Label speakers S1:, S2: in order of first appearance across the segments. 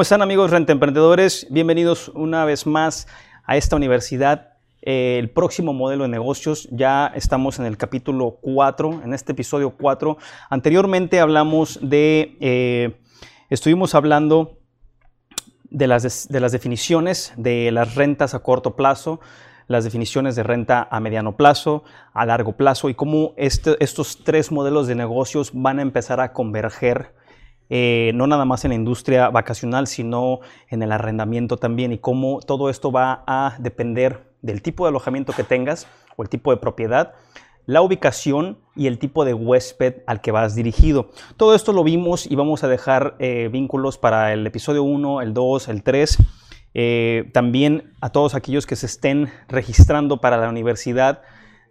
S1: ¿Cómo están amigos renta emprendedores? Bienvenidos una vez más a esta universidad. Eh, el próximo modelo de negocios, ya estamos en el capítulo 4, en este episodio 4. Anteriormente hablamos de, eh, estuvimos hablando de las, de las definiciones de las rentas a corto plazo, las definiciones de renta a mediano plazo, a largo plazo y cómo este, estos tres modelos de negocios van a empezar a converger eh, no nada más en la industria vacacional, sino en el arrendamiento también y cómo todo esto va a depender del tipo de alojamiento que tengas o el tipo de propiedad, la ubicación y el tipo de huésped al que vas dirigido. Todo esto lo vimos y vamos a dejar eh, vínculos para el episodio 1, el 2, el 3. Eh, también a todos aquellos que se estén registrando para la universidad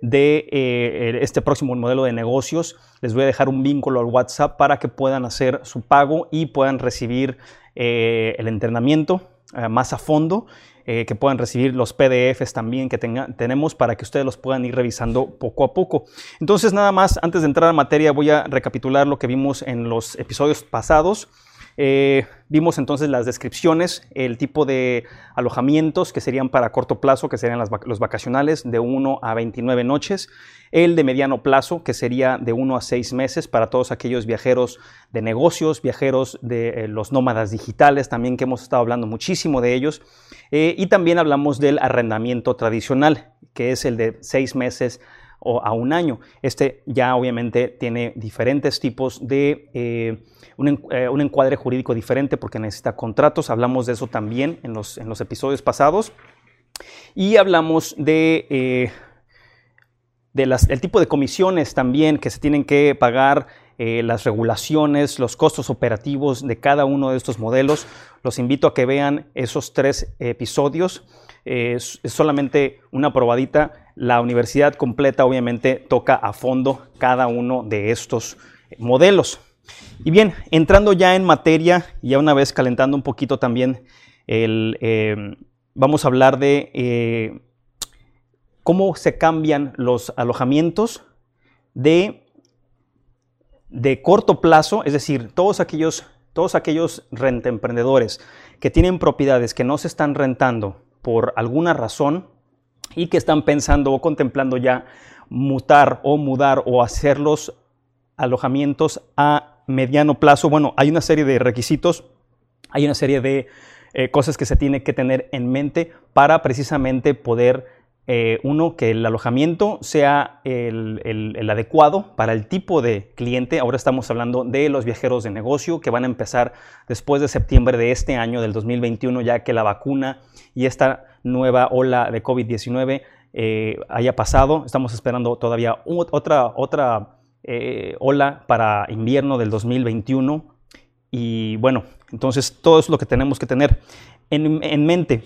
S1: de eh, este próximo modelo de negocios. Les voy a dejar un vínculo al WhatsApp para que puedan hacer su pago y puedan recibir eh, el entrenamiento eh, más a fondo, que puedan recibir los PDFs también que tenemos para que ustedes los puedan ir revisando poco a poco. Entonces, nada más, antes de entrar a materia, voy a recapitular lo que vimos en los episodios pasados. Eh, vimos entonces las descripciones, el tipo de alojamientos que serían para corto plazo, que serían los vacacionales de 1 a 29 noches, el de mediano plazo, que sería de 1 a 6 meses para todos aquellos viajeros de negocios, viajeros de eh, los nómadas digitales, también que hemos estado hablando muchísimo de ellos, eh, y también hablamos del arrendamiento tradicional, que es el de 6 meses o a un año. Este ya obviamente tiene diferentes tipos de eh, un, encuadre jurídico diferente porque necesita contratos. Hablamos de eso también en los, en los episodios pasados. Y hablamos de, eh, del tipo de comisiones también que se tienen que pagar, eh, las regulaciones, los costos operativos de cada uno de estos modelos. Los invito a que vean esos tres episodios. es solamente una probadita. La universidad completa obviamente toca a fondo cada uno de estos modelos. Y bien, entrando ya en materia, ya una vez calentando un poquito también, eh, vamos a hablar de eh, cómo se cambian los alojamientos de, de corto plazo, es decir, todos aquellos, todos aquellos rentemprendedores que tienen propiedades que no se están rentando por alguna razón y que están pensando o contemplando ya mutar o mudar o hacer los alojamientos a mediano plazo, bueno, hay una serie de requisitos, hay una serie de eh, cosas que se tiene que tener en mente para precisamente poder, eh, uno, que el alojamiento sea el, adecuado para el tipo de cliente. Ahora estamos hablando de los viajeros de negocio que van a empezar después de septiembre de este año, del 2021, ya que la vacuna y esta nueva ola de COVID-19 eh, haya pasado. Estamos esperando todavía otra, otra eh, ola para invierno del 2021. Y bueno, entonces todo es lo que tenemos que tener en, mente.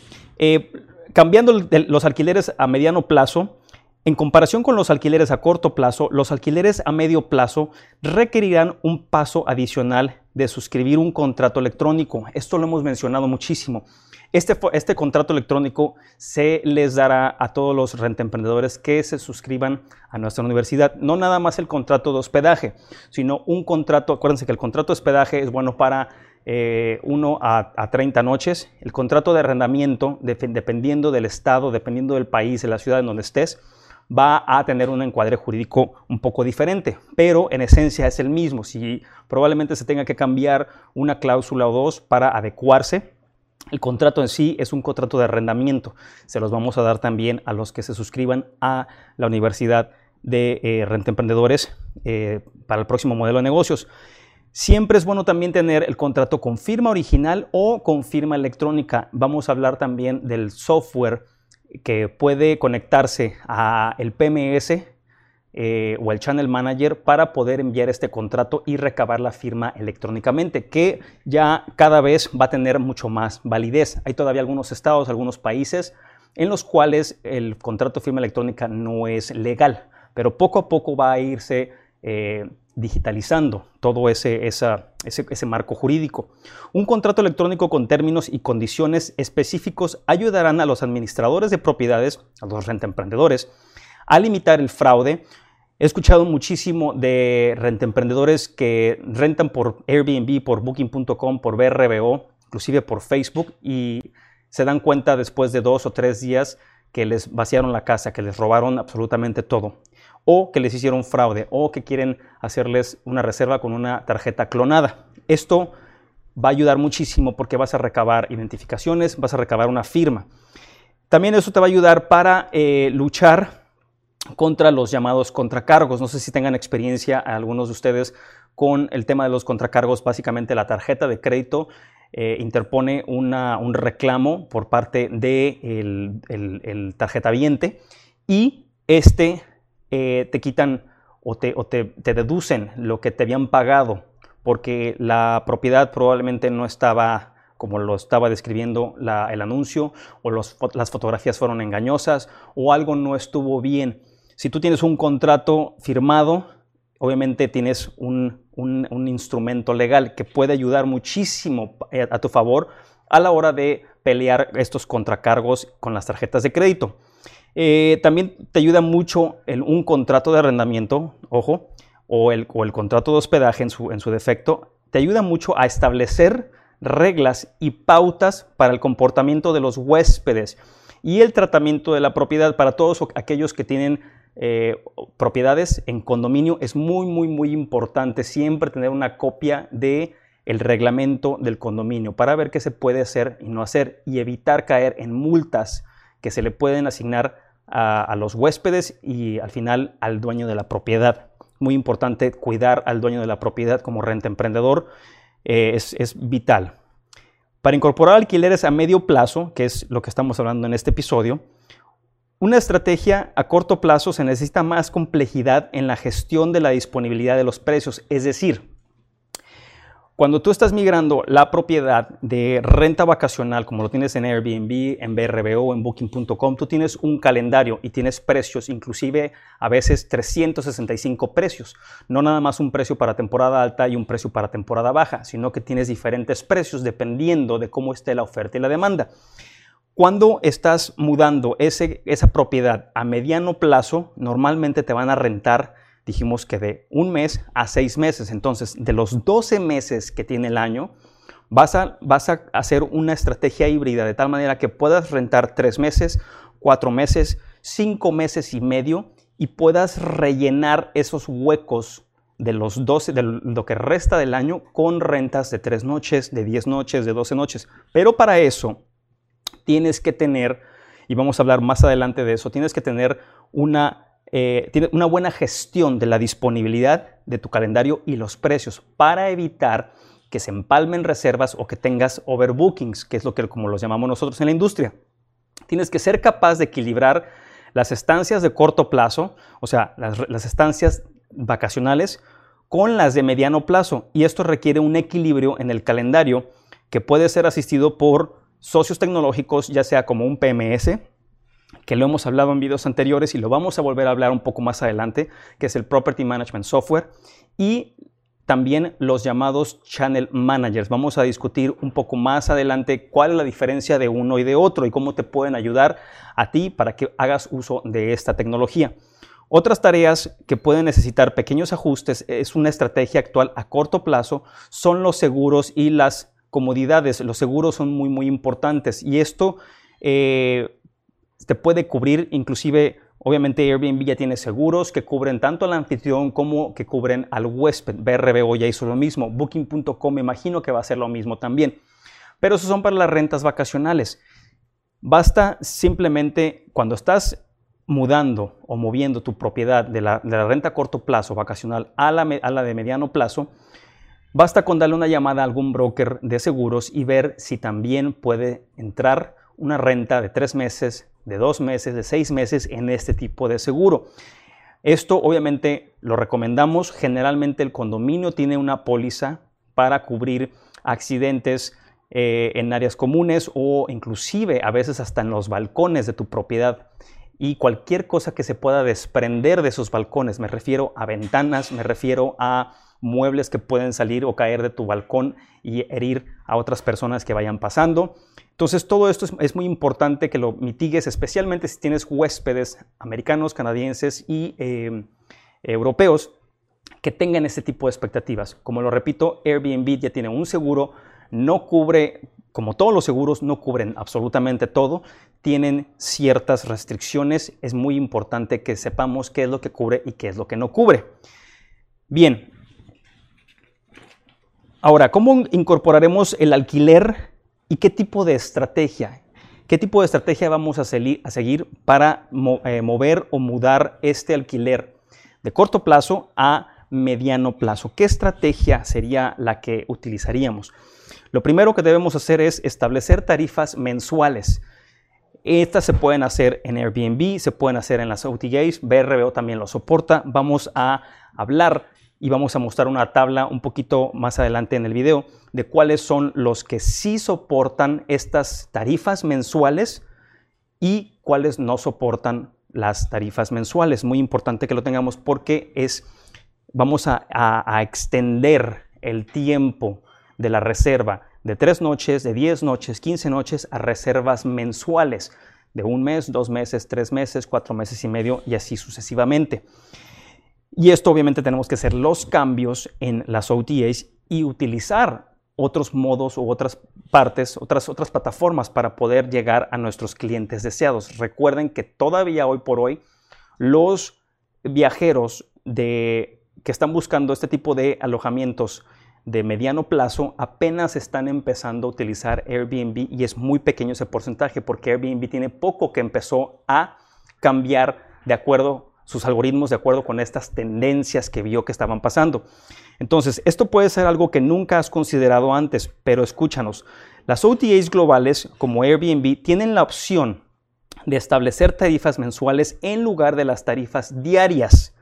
S1: Cambiando los alquileres a mediano plazo, en comparación con los alquileres a corto plazo, los alquileres a medio plazo requerirán un paso adicional de suscribir un contrato electrónico. Esto lo hemos mencionado muchísimo. Este, este contrato electrónico se les dará a todos los rentemprendedores que se suscriban a nuestra universidad. No nada más el contrato de hospedaje, sino un contrato, acuérdense que el contrato de hospedaje es bueno para eh, 1 a, 30 noches. El contrato de arrendamiento, dependiendo del estado, dependiendo del país, de la ciudad en donde estés, va a tener un encuadre jurídico un poco diferente, pero en esencia es el mismo. Si probablemente se tenga que cambiar una cláusula o dos para adecuarse el contrato en sí es un contrato de arrendamiento. Se los vamos a dar también a los que se suscriban a la Universidad de eh, Renta Emprendedores eh, para el próximo modelo de negocios. Siempre es bueno también tener el contrato con firma original o con firma electrónica. Vamos a hablar también del software que puede conectarse a el PMS eh, o el Channel Manager para poder enviar este contrato y recabar la firma electrónicamente, que ya cada vez va a tener mucho más validez. Hay todavía algunos estados, algunos países en los cuales el contrato firma electrónica no es legal, pero poco a poco va a irse eh, digitalizando todo ese, ese, marco jurídico. Un contrato electrónico con términos y condiciones específicos ayudarán a los administradores de propiedades, a los rentemprendedores, a limitar el fraude He escuchado muchísimo de rentemprendedores que rentan por Airbnb, por Booking.com, por BRBO, inclusive por Facebook, y se dan cuenta después de dos o tres días que les vaciaron la casa, que les robaron absolutamente todo, o que les hicieron fraude, o que quieren hacerles una reserva con una tarjeta clonada. Esto va a ayudar muchísimo porque vas a recabar identificaciones, vas a recabar una firma. También eso te va a ayudar para eh, luchar contra los llamados contracargos. No sé si tengan experiencia algunos de ustedes con el tema de los contracargos. Básicamente la tarjeta de crédito eh, interpone un reclamo por parte del de el, y este eh, te quitan o, te, te deducen lo que te habían pagado porque la propiedad probablemente no estaba como lo estaba describiendo el anuncio, o las fotografías fueron engañosas, o algo no estuvo bien. Si tú tienes un contrato firmado, obviamente tienes un, instrumento legal que puede ayudar muchísimo eh, a tu favor a la hora de pelear estos contracargos con las tarjetas de crédito. Eh, también te ayuda mucho un contrato de arrendamiento, ojo, o el, contrato de hospedaje en su, en su defecto, te ayuda mucho a establecer reglas y pautas para el comportamiento de los huéspedes y el tratamiento de la propiedad para todos aquellos que tienen eh, propiedades en condominio. Es muy, muy, muy importante siempre tener una copia de el reglamento del condominio para ver qué se puede hacer y no hacer y evitar caer en multas que se le pueden asignar a los huéspedes y al final al dueño de la propiedad muy importante cuidar al dueño de la propiedad como renta emprendedor, eh, es, es vital. Para incorporar alquileres a medio plazo, que es lo que estamos hablando en este episodio, una estrategia a corto plazo se necesita más complejidad en la gestión de la disponibilidad de los precios, es decir, cuando tú estás migrando la propiedad de renta vacacional, como lo tienes en Airbnb, en BRBO, en Booking.com, tú tienes un calendario y tienes precios, inclusive a veces 365 precios. No nada más un precio para temporada alta y un precio para temporada baja, sino que tienes diferentes precios dependiendo de cómo esté la oferta y la demanda. Cuando estás mudando esa propiedad a mediano plazo, normalmente te van a rentar dijimos que de un mes a seis meses. Entonces, de los 12 meses que tiene el año, vas a, vas a hacer una estrategia híbrida de tal manera que puedas rentar tres meses, cuatro meses, cinco meses y medio y puedas rellenar esos huecos de los 12, de lo que resta del año con rentas de tres noches, de 10 noches, de 12 noches. Pero para eso tienes que tener, y vamos a hablar más adelante de eso, tienes que tener una eh, tiene una buena gestión de la disponibilidad de tu calendario y los precios para evitar que se empalmen reservas o que tengas overbookings, que es lo que como los llamamos nosotros en la industria. Tienes que ser capaz de equilibrar las estancias de corto plazo, o sea, las, las estancias vacacionales, con las de mediano plazo. Y esto requiere un equilibrio en el calendario que puede ser asistido por socios tecnológicos, ya sea como un PMS, que lo hemos hablado en videos anteriores y lo vamos a volver a hablar un poco más adelante, que es el Property Management Software, y también los llamados Channel Managers. Vamos a discutir un poco más adelante cuál es la diferencia de uno y de otro y cómo te pueden ayudar a ti para que hagas uso de esta tecnología. Otras tareas que pueden necesitar pequeños ajustes es una estrategia actual a corto plazo, son los seguros y las comodidades. Los seguros son muy, muy importantes y esto eh, te puede cubrir inclusive, obviamente Airbnb ya tiene seguros que cubren tanto al anfitrión como que cubren al huésped. BRBO ya hizo lo mismo. Booking.com me imagino que va a hacer lo mismo también. Pero esos son para las rentas vacacionales. Basta simplemente cuando estás mudando o moviendo tu propiedad de la, renta a corto plazo vacacional a la, a la de mediano plazo, basta con darle una llamada a algún broker de seguros y ver si también puede entrar una renta de tres meses, de dos meses, de seis meses en este tipo de seguro. Esto obviamente lo recomendamos. Generalmente el condominio tiene una póliza para cubrir accidentes eh, en áreas comunes o inclusive a veces hasta en los balcones de tu propiedad. Y cualquier cosa que se pueda desprender de esos balcones, me refiero a ventanas, me refiero a muebles que pueden salir o caer de tu balcón y herir a otras personas que vayan pasando. Entonces todo esto es, muy importante que lo mitigues, especialmente si tienes huéspedes americanos, canadienses y em, europeos que tengan este tipo de expectativas. Como lo repito, Airbnb ya tiene un seguro, no cubre como todos los seguros, no cubren absolutamente todo, tienen ciertas restricciones. Es muy importante que sepamos qué es lo que cubre y qué es lo que no cubre. Bien. Ahora, ¿cómo incorporaremos el alquiler y qué tipo de estrategia? ¿Qué tipo de estrategia vamos a, seguir para eh, mover o mudar este alquiler de corto plazo a mediano plazo? ¿Qué estrategia sería la que utilizaríamos? Lo primero que debemos hacer es establecer tarifas mensuales. Estas se pueden hacer en Airbnb, se pueden hacer en las OTAs, BRBO también lo soporta. Vamos a hablar y vamos a mostrar una tabla un poquito más adelante en el video de cuáles son los que sí soportan estas tarifas mensuales y cuáles no soportan las tarifas mensuales. Muy importante que lo tengamos porque es, vamos a, extender el tiempo de la reserva de tres noches, de 10 noches, 15 noches a reservas mensuales de un mes, dos meses, tres meses, cuatro meses y medio y así sucesivamente. Y esto obviamente tenemos que hacer los cambios en las OTAs y utilizar otros modos u otras partes, otras, otras plataformas para poder llegar a nuestros clientes deseados. Recuerden que todavía hoy por hoy los viajeros de, que están buscando este tipo de alojamientos de mediano plazo apenas están empezando a utilizar Airbnb y es muy pequeño ese porcentaje porque Airbnb tiene poco que empezó a cambiar de acuerdo sus algoritmos de acuerdo con estas tendencias que vio que estaban pasando. Entonces, esto puede ser algo que nunca has considerado antes, pero escúchanos. Las OTAs globales como Airbnb tienen la opción de establecer tarifas mensuales en lugar de las tarifas diarias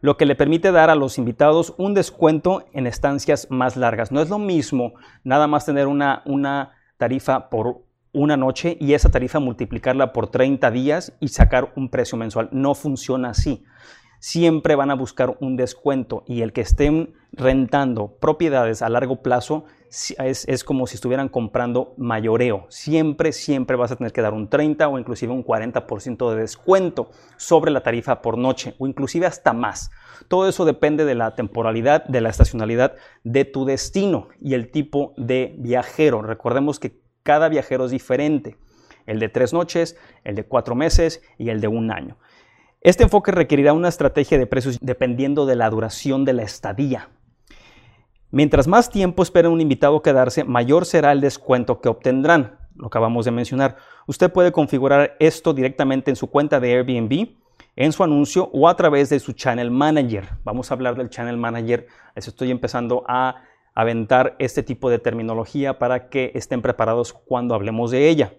S1: lo que le permite dar a los invitados un descuento en estancias más largas. No es lo mismo nada más tener una, una tarifa por una noche y esa tarifa multiplicarla por 30 días y sacar un precio mensual. No funciona así. Siempre van a buscar un descuento y el que estén rentando propiedades a largo plazo es, como si estuvieran comprando mayoreo. Siempre, siempre vas a tener que dar un 30 o inclusive un 40% de descuento sobre la tarifa por noche o inclusive hasta más. Todo eso depende de la temporalidad, de la estacionalidad de tu destino y el tipo de viajero. Recordemos que cada viajero es diferente. El de tres noches, el de cuatro meses y el de un año. Este enfoque requerirá una estrategia de precios dependiendo de la duración de la estadía. Mientras más tiempo espera un invitado quedarse, mayor será el descuento que obtendrán. Lo acabamos de mencionar. Usted puede configurar esto directamente en su cuenta de Airbnb, en su anuncio o a través de su Channel Manager. Vamos a hablar del Channel Manager. Estoy empezando a aventar este tipo de terminología para que estén preparados cuando hablemos de ella.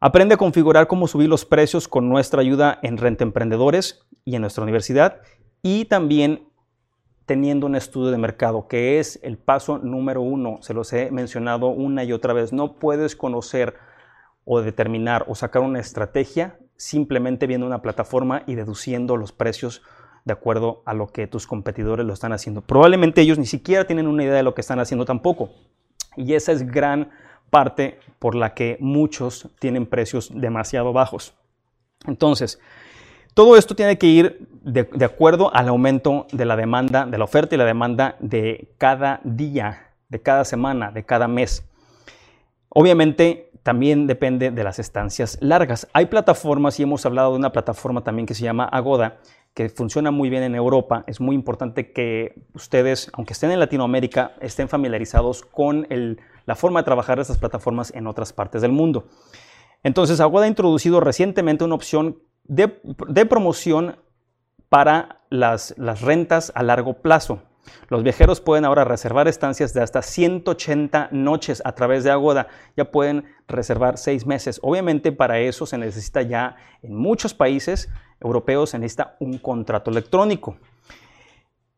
S1: Aprende a configurar cómo subir los precios con nuestra ayuda en Renta Emprendedores y en nuestra universidad y también teniendo un estudio de mercado, que es el paso número uno. Se los he mencionado una y otra vez. No puedes conocer o determinar o sacar una estrategia simplemente viendo una plataforma y deduciendo los precios de acuerdo a lo que tus competidores lo están haciendo. Probablemente ellos ni siquiera tienen una idea de lo que están haciendo tampoco. Y esa es gran parte por la que muchos tienen precios demasiado bajos. Entonces, todo esto tiene que ir de, acuerdo al aumento de la demanda, de la oferta y la demanda de cada día, de cada semana, de cada mes. Obviamente también depende de las estancias largas. Hay plataformas y hemos hablado de una plataforma también que se llama Agoda, que funciona muy bien en Europa. Es muy importante que ustedes, aunque estén en Latinoamérica, estén familiarizados con la forma de trabajar de estas plataformas en otras partes del mundo. Entonces, Agoda ha introducido recientemente una opción de, promoción para las rentas a largo plazo. Los viajeros pueden ahora reservar estancias de hasta 180 noches a través de Agoda. Ya pueden reservar seis meses. Obviamente para eso se necesita ya en muchos países europeos se necesita un contrato electrónico,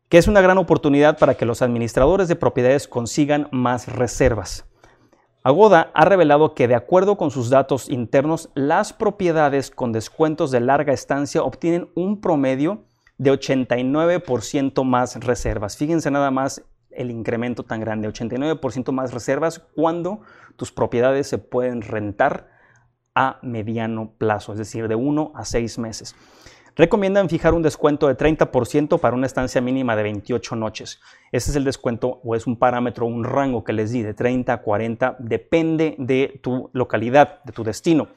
S1: que es una gran oportunidad para que los administradores de propiedades consigan más reservas. Agoda ha revelado que de acuerdo con sus datos internos, las propiedades con descuentos de larga estancia obtienen un promedio de 89% más reservas. Fíjense nada más el incremento tan grande, 89% más reservas cuando tus propiedades se pueden rentar a mediano plazo, es decir, de 1 a 6 meses. recomiendan fijar un descuento de 30% para una estancia mínima de 28 noches. Ese es el descuento o es un parámetro, un rango que les di de 30 a 40, depende de tu localidad, de tu destino.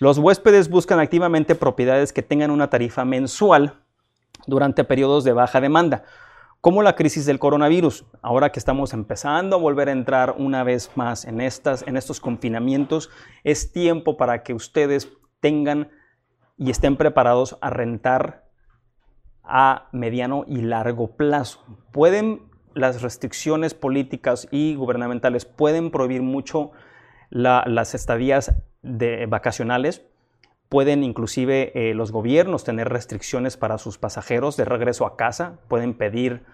S1: Los huéspedes buscan activamente propiedades que tengan una tarifa mensual durante periodos de baja demanda, como la crisis del coronavirus. Ahora que estamos empezando a volver a entrar una vez más en, estas, en estos confinamientos, es tiempo para que ustedes tengan y estén preparados a rentar a mediano y largo plazo. Pueden las restricciones políticas y gubernamentales pueden prohibir mucho las estadías de vacacionales, pueden inclusive eh, los gobiernos tener restricciones para sus pasajeros de regreso a casa, pueden pedir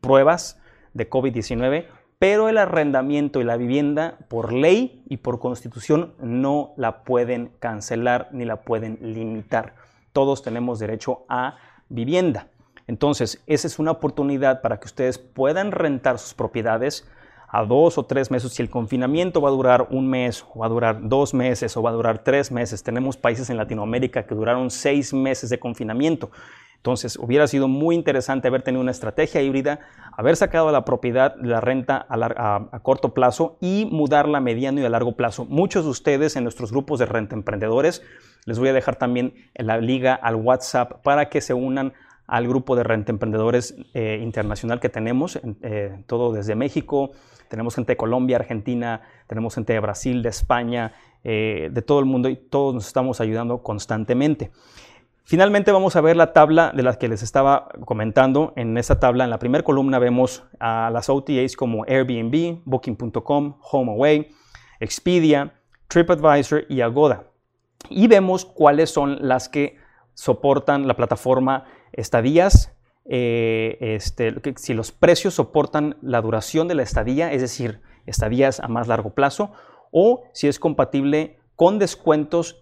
S1: pruebas de COVID-19, pero el arrendamiento y la vivienda por ley y por constitución no la pueden cancelar ni la pueden limitar. Todos tenemos derecho a vivienda. Entonces, esa es una oportunidad para que ustedes puedan rentar sus propiedades a dos o tres meses. Si el confinamiento va a durar un mes, o va a durar dos meses, o va a durar tres meses. Tenemos países en Latinoamérica que duraron seis meses de confinamiento. Entonces, hubiera sido muy interesante haber tenido una estrategia híbrida, haber sacado la propiedad la renta a, corto plazo y mudarla a mediano y a largo plazo. Muchos de ustedes en nuestros grupos de renta emprendedores, les voy a dejar también la liga al WhatsApp para que se unan al grupo de renta emprendedores eh, internacional que tenemos, eh, todo desde México, tenemos gente de Colombia, Argentina, tenemos gente de Brasil, de España, eh, de todo el mundo y todos nos estamos ayudando constantemente. Finalmente vamos a ver la tabla de las que les estaba comentando. En esa tabla, en la primera columna, vemos a las OTAs como Airbnb, Booking.com, HomeAway, Expedia, TripAdvisor y Agoda. Y vemos cuáles son las que soportan la plataforma estadías, eh, este, si los precios soportan la duración de la estadía, es decir, estadías a más largo plazo, o si es compatible con descuentos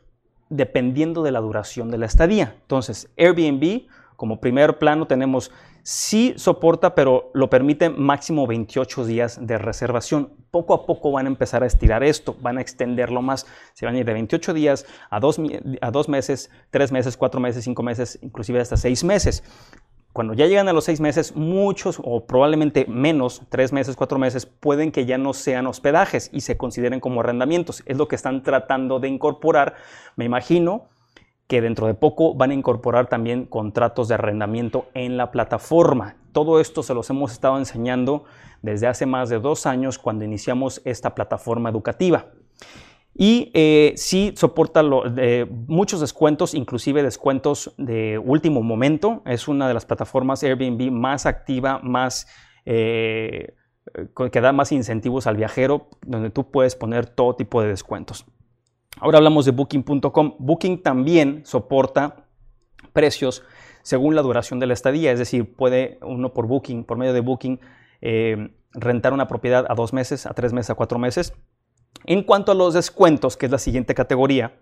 S1: dependiendo de la duración de la estadía. Entonces, Airbnb, como primer plano, tenemos sí soporta, pero lo permite máximo 28 días de reservación. Poco a poco van a empezar a estirar esto, van a extenderlo más. Se van a ir de 28 días a dos, a dos meses, tres meses, cuatro meses, cinco meses, inclusive hasta seis meses. Cuando ya llegan a los seis meses, muchos o probablemente menos, tres meses, cuatro meses, pueden que ya no sean hospedajes y se consideren como arrendamientos. Es lo que están tratando de incorporar. Me imagino que dentro de poco van a incorporar también contratos de arrendamiento en la plataforma. Todo esto se los hemos estado enseñando desde hace más de dos años cuando iniciamos esta plataforma educativa. Y eh, sí soporta muchos descuentos, inclusive descuentos de último momento. Es una de las plataformas Airbnb más activa, más, eh, que da más incentivos al viajero, donde tú puedes poner todo tipo de descuentos. Ahora hablamos de booking.com. Booking también soporta precios según la duración de la estadía, es decir, puede uno por Booking, por medio de Booking, eh, rentar una propiedad a dos meses, a tres meses, a cuatro meses en cuanto a los descuentos, que es la siguiente categoría,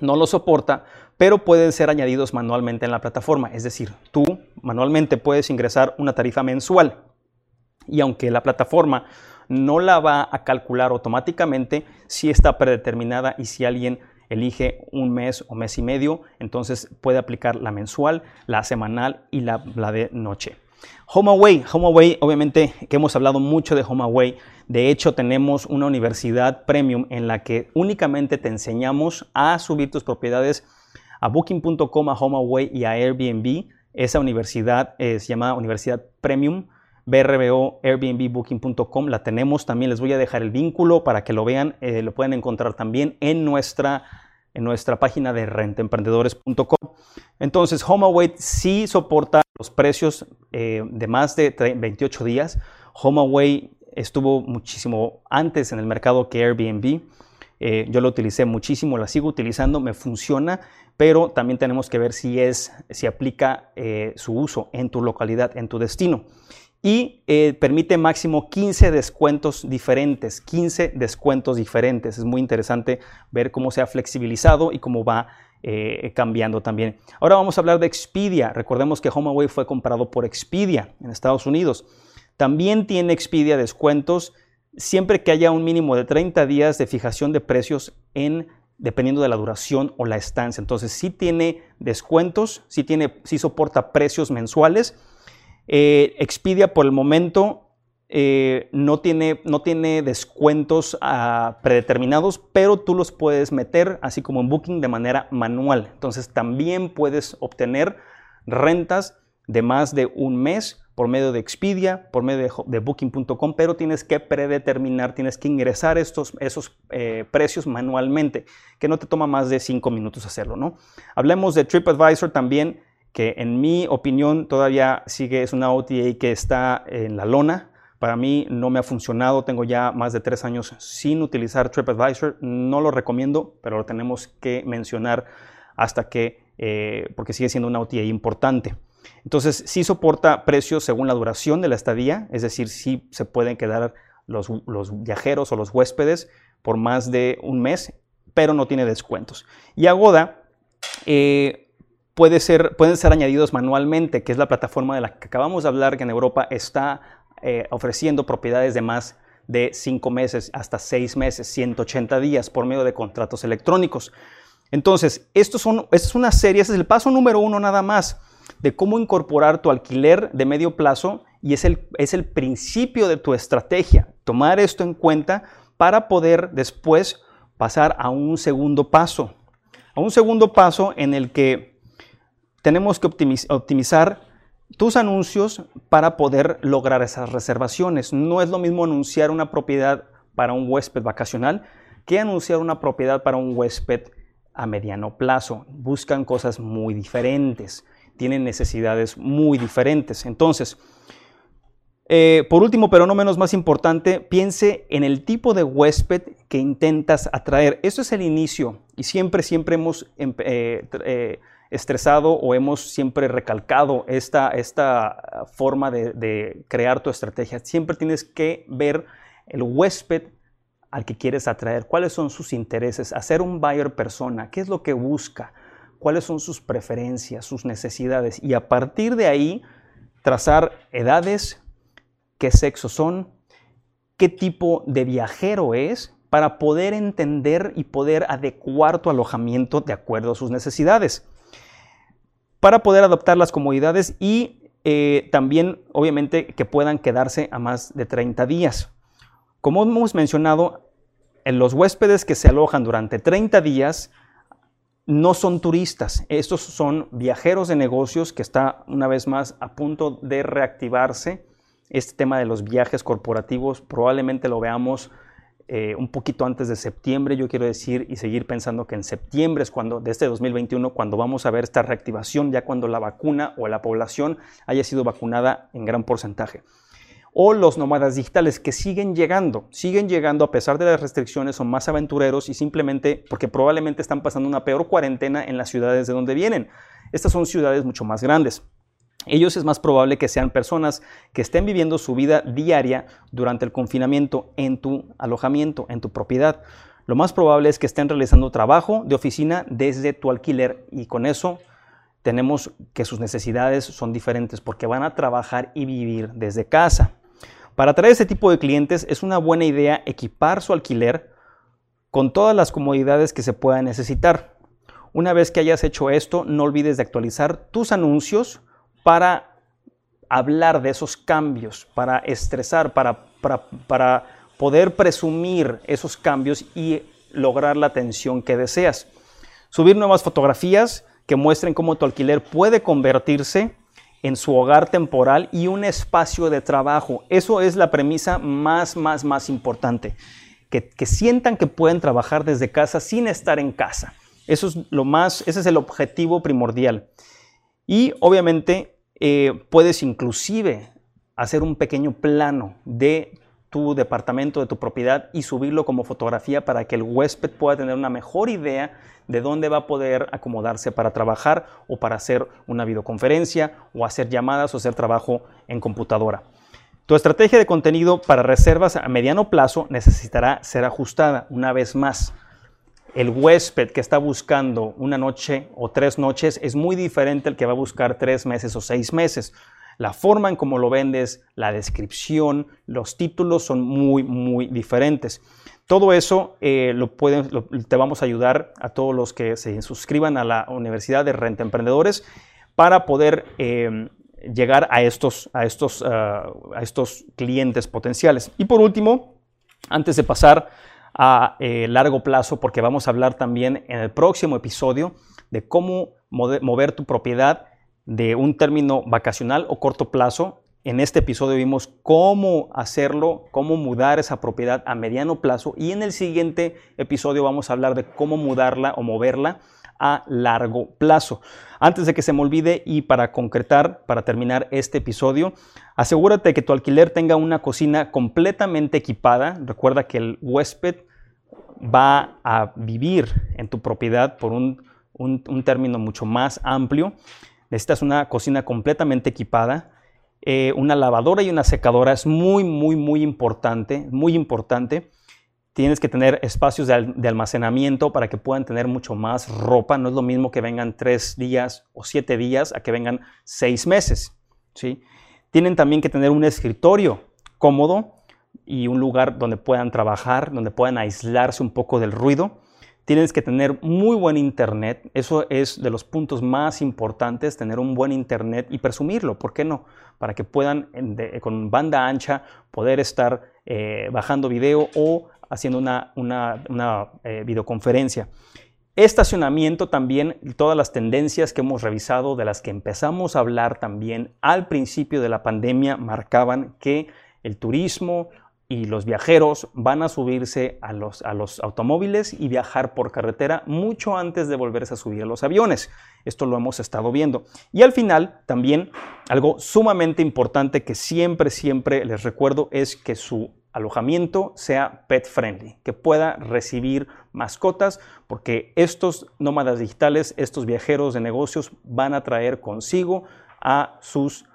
S1: no lo soporta, pero pueden ser añadidos manualmente en la plataforma. Es decir, tú manualmente puedes ingresar una tarifa mensual y aunque la plataforma no la va a calcular automáticamente, si está predeterminada y si alguien elige un mes o mes y medio, entonces puede aplicar la mensual, la semanal y la, la de noche. HomeAway, HomeAway, obviamente que hemos hablado mucho de HomeAway. De hecho, tenemos una universidad premium en la que únicamente te enseñamos a subir tus propiedades a booking.com, a HomeAway y a Airbnb. Esa universidad eh, se llama Universidad Premium. BRBO, Airbnb, Booking.com. La tenemos también. Les voy a dejar el vínculo para que lo vean. Eh, lo pueden encontrar también en nuestra en nuestra página de rentemprendedores.com. Entonces, HomeAway sí soporta los precios eh, de más de 28 días. HomeAway estuvo muchísimo antes en el mercado que Airbnb. Eh, yo lo utilicé muchísimo, la sigo utilizando, me funciona, pero también tenemos que ver si, es, si aplica su uso en tu localidad, en tu destino y eh, permite máximo 15 descuentos diferentes, 15 descuentos diferentes. Es muy interesante ver cómo se ha flexibilizado y cómo va eh, cambiando también. Ahora vamos a hablar de Expedia. Recordemos que HomeAway fue comprado por Expedia en Estados Unidos. También tiene Expedia descuentos siempre que haya un mínimo de 30 días de fijación de precios en dependiendo de la duración o la estancia. Entonces, sí tiene descuentos, sí, sí soporta precios mensuales. Eh, Expedia por el momento eh, no, tiene, no, tiene, descuentos ah, predeterminados, pero tú los puedes meter, así como en Booking, de manera manual. Entonces, también puedes obtener rentas de más de un mes por medio de Expedia, por medio de, Booking.com, pero tienes que predeterminar, tienes que ingresar estos, esos eh, precios manualmente, que no te toma más de cinco minutos hacerlo, ¿no? Hablemos de TripAdvisor también, que en mi opinión todavía sigue, es una OTA que está en la lona. Para mí no me ha funcionado, tengo ya más de tres años sin utilizar TripAdvisor, no lo recomiendo, pero lo tenemos que mencionar hasta que, eh, porque sigue siendo una OTA importante. Entonces, sí soporta precios según la duración de la estadía, es decir, sí se pueden quedar los, viajeros o los huéspedes por más de un mes, pero no tiene descuentos. Y Agoda eh, pueden ser añadidos manualmente, que es la plataforma de la que acabamos de hablar, que en Europa está eh, ofreciendo propiedades de más de 5 meses hasta 6 meses, 180 días por medio de contratos electrónicos. Entonces, esto, son, es una serie, ese es el paso número uno nada más de cómo incorporar tu alquiler de medio plazo y es el, es el principio de tu estrategia. Tomar esto en cuenta para poder después pasar a un segundo paso. A un segundo paso en el que tenemos que optimizar tus anuncios para poder lograr esas reservaciones. No es lo mismo anunciar una propiedad para un huésped vacacional que anunciar una propiedad para un huésped a mediano plazo. Buscan cosas muy diferentes tienen necesidades muy diferentes. Entonces, eh, por último, pero no menos más importante, piense en el tipo de huésped que intentas atraer. Esto es el inicio y siempre, siempre hemos em, eh, eh, estresado o hemos siempre recalcado esta, esta forma de, de crear tu estrategia. Siempre tienes que ver el huésped al que quieres atraer, cuáles son sus intereses, hacer un buyer persona, qué es lo que busca cuáles son sus preferencias, sus necesidades y a partir de ahí trazar edades, qué sexo son, qué tipo de viajero es para poder entender y poder adecuar tu alojamiento de acuerdo a sus necesidades. Para poder adoptar las comodidades y eh, también, obviamente, que puedan quedarse a más de 30 días. Como hemos mencionado, en los huéspedes que se alojan durante 30 días no son turistas, estos son viajeros de negocios que está una vez más a punto de reactivarse. Este tema de los viajes corporativos probablemente lo veamos eh, un poquito antes de septiembre, yo quiero decir, y seguir pensando que en septiembre es cuando, de este 2021, cuando vamos a ver esta reactivación, ya cuando la vacuna o la población haya sido vacunada en gran porcentaje o los nómadas digitales que siguen llegando, siguen llegando a pesar de las restricciones, son más aventureros y simplemente porque probablemente están pasando una peor cuarentena en las ciudades de donde vienen. Estas son ciudades mucho más grandes. Ellos es más probable que sean personas que estén viviendo su vida diaria durante el confinamiento en tu alojamiento, en tu propiedad. Lo más probable es que estén realizando trabajo de oficina desde tu alquiler y con eso tenemos que sus necesidades son diferentes porque van a trabajar y vivir desde casa. Para atraer ese tipo de clientes es una buena idea equipar su alquiler con todas las comodidades que se puedan necesitar. Una vez que hayas hecho esto, no olvides de actualizar tus anuncios para hablar de esos cambios, para estresar, para, para, poder presumir esos cambios y lograr la atención que deseas. Subir nuevas fotografías que muestren cómo tu alquiler puede convertirse en su hogar temporal y un espacio de trabajo. Eso es la premisa más, más, más importante. Que, sientan que pueden trabajar desde casa sin estar en casa. Eso es lo más, ese es el objetivo primordial. Y obviamente eh, puedes inclusive hacer un pequeño plano de tu departamento, de tu propiedad y subirlo como fotografía para que el huésped pueda tener una mejor idea de dónde va a poder acomodarse para trabajar o para hacer una videoconferencia o hacer llamadas o hacer trabajo en computadora. Tu estrategia de contenido para reservas a mediano plazo necesitará ser ajustada una vez más. El huésped que está buscando una noche o tres noches es muy diferente al que va a buscar tres meses o seis meses. la forma en cómo lo vendes, la descripción, los títulos son muy, muy diferentes. Todo eso eh, lo te vamos a ayudar a todos los que se suscriban a la Universidad de Renta Emprendedores para poder eh, llegar a estos, a, estos, ah, a estos clientes potenciales. Y por último, antes de pasar a eh, largo plazo, porque vamos a hablar también en el próximo episodio de cómo mover tu propiedad de un término vacacional o corto plazo. En este episodio vimos cómo hacerlo, cómo mudar esa propiedad a mediano plazo y en el siguiente episodio vamos a hablar de cómo mudarla o moverla a largo plazo. Antes de que se me olvide y para concretar, para terminar este episodio, asegúrate que tu alquiler tenga una cocina completamente equipada. Recuerda que el huésped va a vivir en tu propiedad por un, un término mucho más amplio. Necesitas una cocina completamente equipada. Eh, una lavadora y una secadora es muy, muy, muy importante, muy importante. Tienes que tener espacios de, almacenamiento para que puedan tener mucho más ropa. No es lo mismo que vengan tres días o siete días a que vengan seis meses. ¿sí? Tienen también que tener un escritorio cómodo y un lugar donde puedan trabajar, donde puedan aislarse un poco del ruido. Tienes que tener muy buen internet. Eso es de los puntos más importantes, tener un buen internet y presumirlo. ¿Por qué no? Para que puedan con banda ancha poder estar eh, bajando video o haciendo una, una, eh, videoconferencia. Estacionamiento también, todas las tendencias que hemos revisado, de las que empezamos a hablar también al principio de la pandemia, marcaban que el turismo, y los viajeros van a subirse a los, a los automóviles y viajar por carretera mucho antes de volverse a subir a los aviones. Esto lo hemos estado viendo. Y al final, también algo sumamente importante que siempre, siempre les recuerdo es que su alojamiento sea pet friendly, que pueda recibir mascotas, porque estos nómadas digitales, estos viajeros de negocios van a traer consigo a sus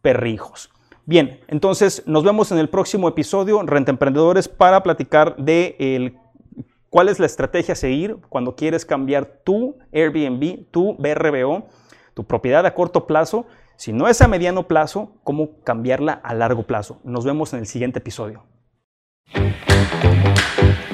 S1: perrijos. Bien, entonces nos vemos en el próximo episodio, Renta Emprendedores, para platicar de cuál es la estrategia a seguir cuando quieres cambiar tu Airbnb, tu BRBO, tu propiedad a corto plazo. Si no es a mediano plazo, cómo cambiarla a largo plazo. Nos vemos en el siguiente episodio. Música